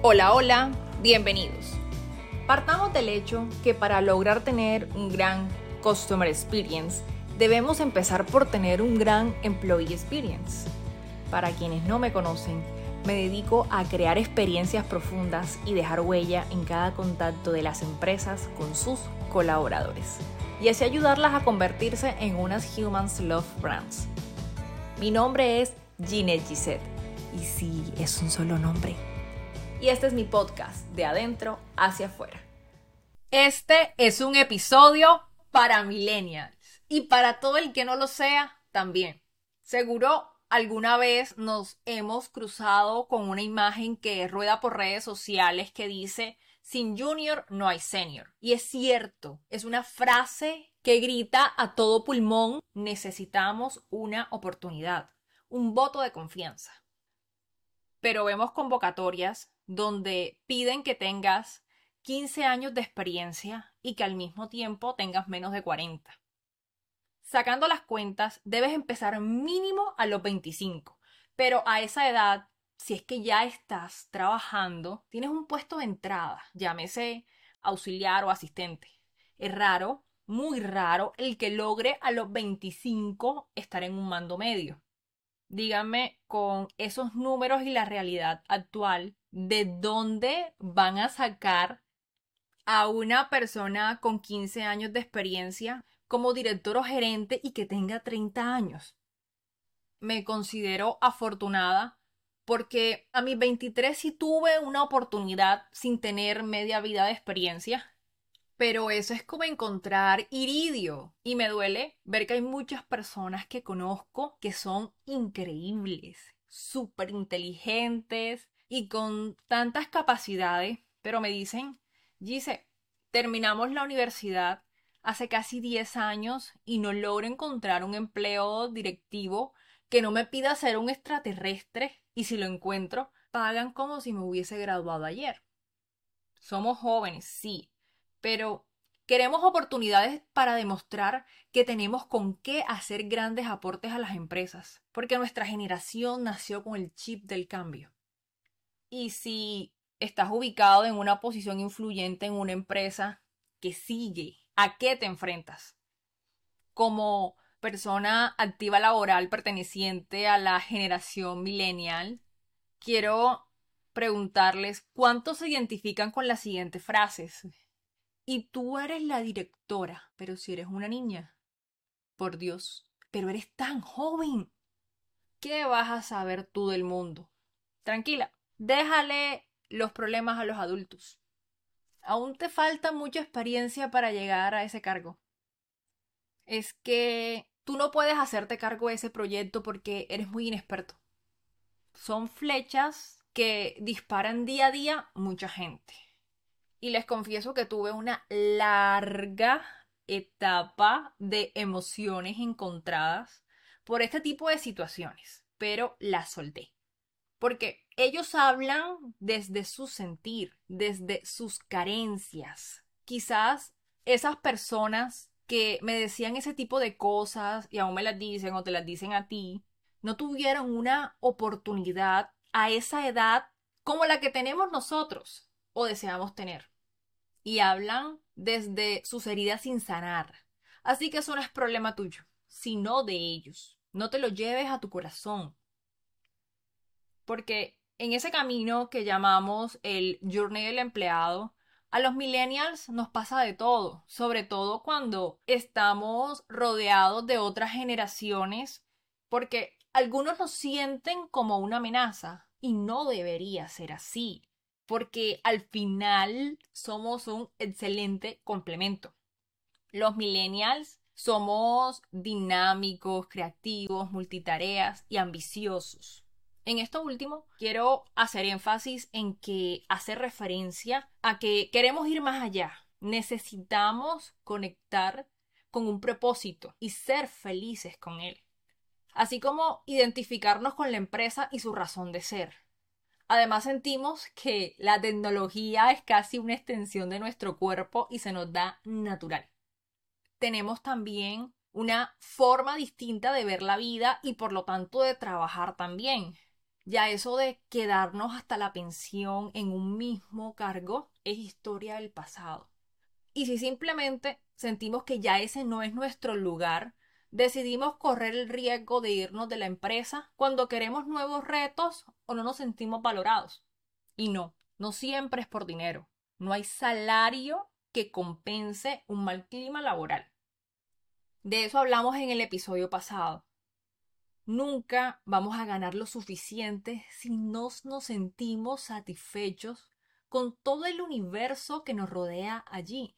Hola, hola, bienvenidos. Partamos del hecho que para lograr tener un gran Customer Experience, debemos empezar por tener un gran Employee Experience. Para quienes no me conocen, me dedico a crear experiencias profundas y dejar huella en cada contacto de las empresas con sus colaboradores y así ayudarlas a convertirse en unas Humans Love Brands. Mi nombre es Ginette Gisette y sí, es un solo nombre y este es mi podcast de adentro hacia afuera. Este es un episodio para millennials y para todo el que no lo sea también. Seguro alguna vez nos hemos cruzado con una imagen que rueda por redes sociales que dice sin junior no hay senior. Y es cierto, es una frase que grita a todo pulmón necesitamos una oportunidad, un voto de confianza. Pero vemos convocatorias donde piden que tengas 15 años de experiencia y que al mismo tiempo tengas menos de 40. Sacando las cuentas, debes empezar mínimo a los 25, pero a esa edad, si es que ya estás trabajando, tienes un puesto de entrada, llámese auxiliar o asistente. Es raro, muy raro, el que logre a los 25 estar en un mando medio. Díganme con esos números y la realidad actual, de dónde van a sacar a una persona con 15 años de experiencia como director o gerente y que tenga 30 años. Me considero afortunada porque a mis 23 sí tuve una oportunidad sin tener media vida de experiencia. Pero eso es como encontrar iridio. Y me duele ver que hay muchas personas que conozco que son increíbles, súper inteligentes, y con tantas capacidades, pero me dicen, dice, terminamos la universidad hace casi 10 años y no logro encontrar un empleo directivo que no me pida ser un extraterrestre y si lo encuentro, pagan como si me hubiese graduado ayer. Somos jóvenes, sí, pero queremos oportunidades para demostrar que tenemos con qué hacer grandes aportes a las empresas, porque nuestra generación nació con el chip del cambio. Y si estás ubicado en una posición influyente en una empresa que sigue, ¿a qué te enfrentas? Como persona activa laboral perteneciente a la generación millennial, quiero preguntarles cuántos se identifican con las siguientes frases. Y tú eres la directora, pero si eres una niña. Por Dios, pero eres tan joven. ¿Qué vas a saber tú del mundo? Tranquila, Déjale los problemas a los adultos. Aún te falta mucha experiencia para llegar a ese cargo. Es que tú no puedes hacerte cargo de ese proyecto porque eres muy inexperto. Son flechas que disparan día a día mucha gente. Y les confieso que tuve una larga etapa de emociones encontradas por este tipo de situaciones, pero las solté. Porque ellos hablan desde su sentir, desde sus carencias. Quizás esas personas que me decían ese tipo de cosas y aún me las dicen o te las dicen a ti, no tuvieron una oportunidad a esa edad como la que tenemos nosotros o deseamos tener. Y hablan desde sus heridas sin sanar. Así que eso no es problema tuyo, sino de ellos. No te lo lleves a tu corazón porque en ese camino que llamamos el journey del empleado, a los millennials nos pasa de todo, sobre todo cuando estamos rodeados de otras generaciones, porque algunos nos sienten como una amenaza y no debería ser así, porque al final somos un excelente complemento. Los millennials somos dinámicos, creativos, multitareas y ambiciosos. En esto último, quiero hacer énfasis en que hace referencia a que queremos ir más allá. Necesitamos conectar con un propósito y ser felices con él. Así como identificarnos con la empresa y su razón de ser. Además sentimos que la tecnología es casi una extensión de nuestro cuerpo y se nos da natural. Tenemos también una forma distinta de ver la vida y por lo tanto de trabajar también Ya eso de quedarnos hasta la pensión en un mismo cargo es historia del pasado. Y si simplemente sentimos que ya ese no es nuestro lugar, decidimos correr el riesgo de irnos de la empresa cuando queremos nuevos retos o no nos sentimos valorados. Y no, no siempre es por dinero. No hay salario que compense un mal clima laboral. De eso hablamos en el episodio pasado. Nunca vamos a ganar lo suficiente si no nos sentimos satisfechos con todo el universo que nos rodea allí.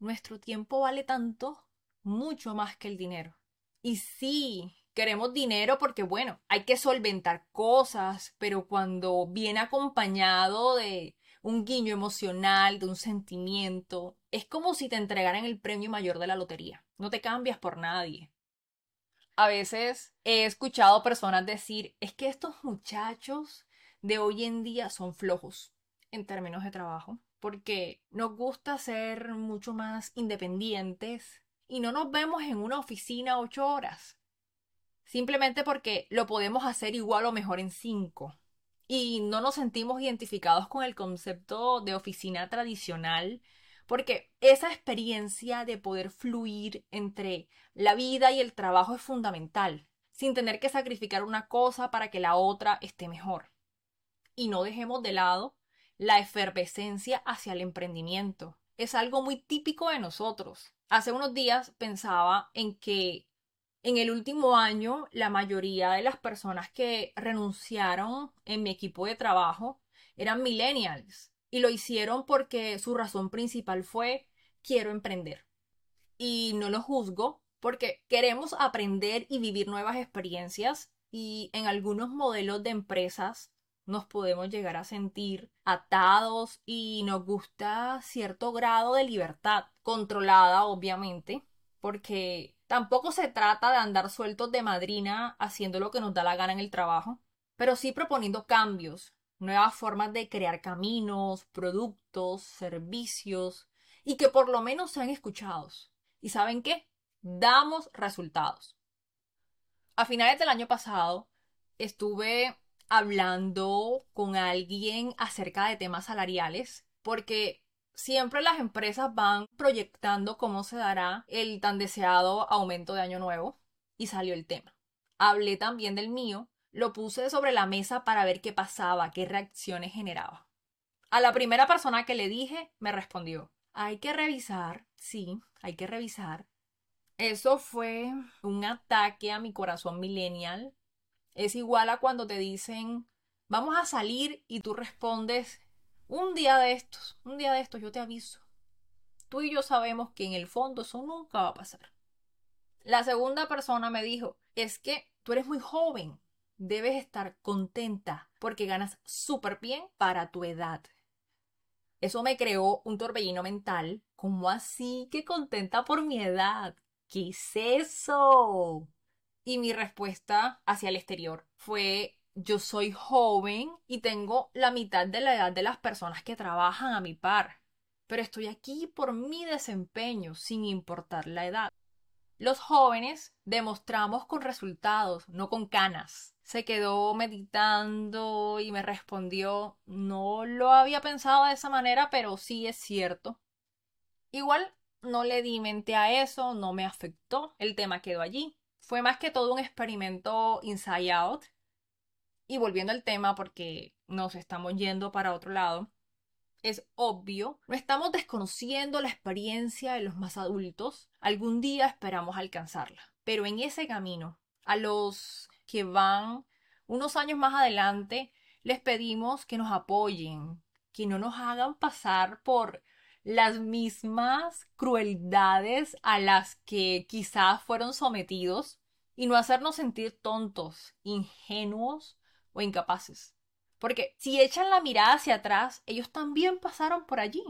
Nuestro tiempo vale tanto, mucho más que el dinero. Y sí, queremos dinero porque, bueno, hay que solventar cosas, pero cuando viene acompañado de un guiño emocional, de un sentimiento, es como si te entregaran el premio mayor de la lotería. No te cambias por nadie a veces he escuchado personas decir, es que estos muchachos de hoy en día son flojos en términos de trabajo, porque nos gusta ser mucho más independientes y no nos vemos en una oficina ocho horas, simplemente porque lo podemos hacer igual o mejor en cinco y no nos sentimos identificados con el concepto de oficina tradicional porque esa experiencia de poder fluir entre la vida y el trabajo es fundamental, sin tener que sacrificar una cosa para que la otra esté mejor. Y no dejemos de lado la efervescencia hacia el emprendimiento. Es algo muy típico de nosotros. Hace unos días pensaba en que en el último año la mayoría de las personas que renunciaron en mi equipo de trabajo eran millennials y lo hicieron porque su razón principal fue quiero emprender. Y no lo juzgo porque queremos aprender y vivir nuevas experiencias y en algunos modelos de empresas nos podemos llegar a sentir atados y nos gusta cierto grado de libertad, controlada obviamente, porque tampoco se trata de andar sueltos de madrina haciendo lo que nos da la gana en el trabajo, pero sí proponiendo cambios, nuevas formas de crear caminos, productos, servicios y que por lo menos sean escuchados. ¿Y saben qué? Damos resultados. A finales del año pasado estuve hablando con alguien acerca de temas salariales porque siempre las empresas van proyectando cómo se dará el tan deseado aumento de año nuevo y salió el tema. Hablé también del mío lo puse sobre la mesa para ver qué pasaba, qué reacciones generaba. A la primera persona que le dije, me respondió, hay que revisar, sí, hay que revisar. Eso fue un ataque a mi corazón millennial. Es igual a cuando te dicen, vamos a salir y tú respondes, un día de estos, un día de estos, yo te aviso. Tú y yo sabemos que en el fondo eso nunca va a pasar. La segunda persona me dijo, es que tú eres muy joven, debes estar contenta porque ganas súper bien para tu edad. Eso me creó un torbellino mental. ¿Cómo así que contenta por mi edad? ¿Qué es eso? Y mi respuesta hacia el exterior fue yo soy joven y tengo la mitad de la edad de las personas que trabajan a mi par, pero estoy aquí por mi desempeño sin importar la edad. Los jóvenes demostramos con resultados, no con canas se quedó meditando y me respondió, no lo había pensado de esa manera, pero sí es cierto. Igual no le di mente a eso, no me afectó, el tema quedó allí. Fue más que todo un experimento inside out. Y volviendo al tema, porque nos estamos yendo para otro lado, es obvio, no estamos desconociendo la experiencia de los más adultos. Algún día esperamos alcanzarla. Pero en ese camino, a los que van unos años más adelante, les pedimos que nos apoyen, que no nos hagan pasar por las mismas crueldades a las que quizás fueron sometidos y no hacernos sentir tontos, ingenuos o incapaces. Porque si echan la mirada hacia atrás, ellos también pasaron por allí.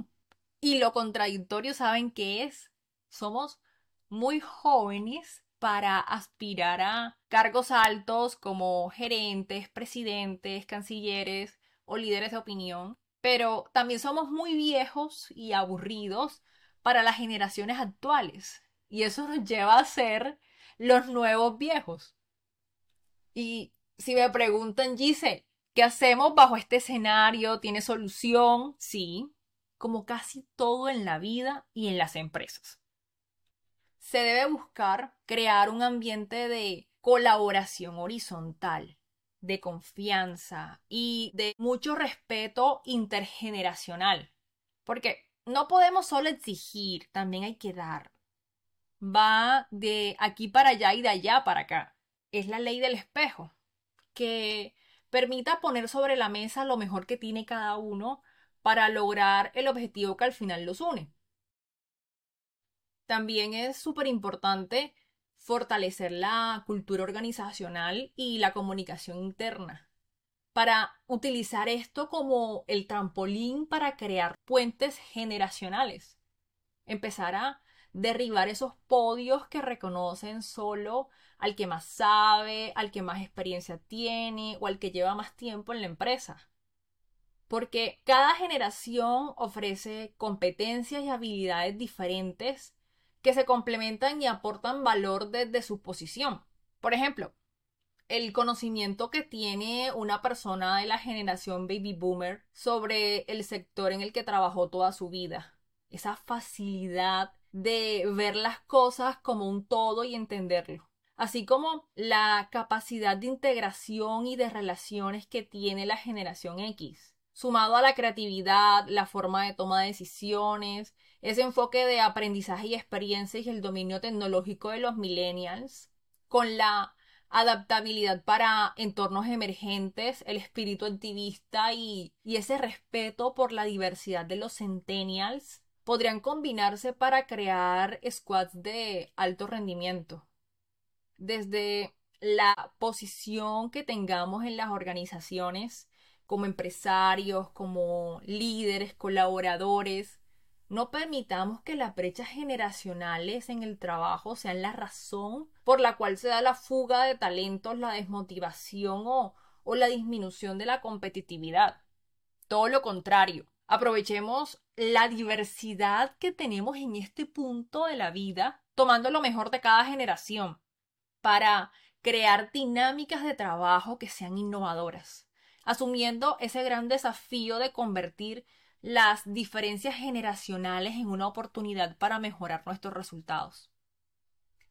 Y lo contradictorio, ¿saben qué es? Somos muy jóvenes para aspirar a cargos altos como gerentes, presidentes, cancilleres o líderes de opinión, pero también somos muy viejos y aburridos para las generaciones actuales y eso nos lleva a ser los nuevos viejos. Y Si me preguntan, Gise, ¿qué hacemos bajo este escenario? ¿Tiene solución? Sí, como casi todo en la vida y en las empresas. Se debe buscar crear un ambiente de colaboración horizontal, de confianza y de mucho respeto intergeneracional. Porque no podemos solo exigir, también hay que dar. Va de aquí para allá y de allá para acá. Es la ley del espejo, que permita poner sobre la mesa lo mejor que tiene cada uno para lograr el objetivo que al final los une. También es súper importante fortalecer la cultura organizacional y la comunicación interna para utilizar esto como el trampolín para crear puentes generacionales. Empezar a derribar esos podios que reconocen solo al que más sabe, al que más experiencia tiene o al que lleva más tiempo en la empresa. Porque cada generación ofrece competencias y habilidades diferentes que se complementan y aportan valor desde su posición. Por ejemplo, el conocimiento que tiene una persona de la generación baby boomer sobre el sector en el que trabajó toda su vida. Esa facilidad de ver las cosas como un todo y entenderlo. Así como la capacidad de integración y de relaciones que tiene la generación X. Sumado a la creatividad, la forma de toma de decisiones, ese enfoque de aprendizaje y experiencia y el dominio tecnológico de los millennials, con la adaptabilidad para entornos emergentes, el espíritu activista y, y ese respeto por la diversidad de los centennials, podrían combinarse para crear squads de alto rendimiento. Desde la posición que tengamos en las organizaciones, como empresarios, como líderes, colaboradores, no permitamos que las brechas generacionales en el trabajo sean la razón por la cual se da la fuga de talentos, la desmotivación o, la disminución de la competitividad. Todo lo contrario, aprovechemos la diversidad que tenemos en este punto de la vida, tomando lo mejor de cada generación, para crear dinámicas de trabajo que sean innovadoras, asumiendo ese gran desafío de convertir las diferencias generacionales en una oportunidad para mejorar nuestros resultados.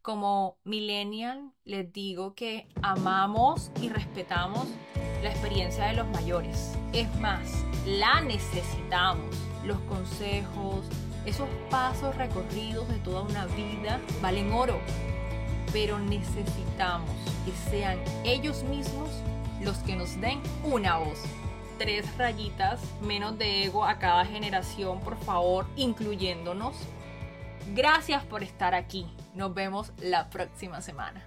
Como millennial les digo que amamos y respetamos la experiencia de los mayores. Es más, la necesitamos. Los consejos, esos pasos recorridos de toda una vida valen oro. Pero necesitamos que sean ellos mismos los que nos den una voz tres rayitas menos de ego a cada generación, por favor, incluyéndonos. Gracias por estar aquí. Nos vemos la próxima semana.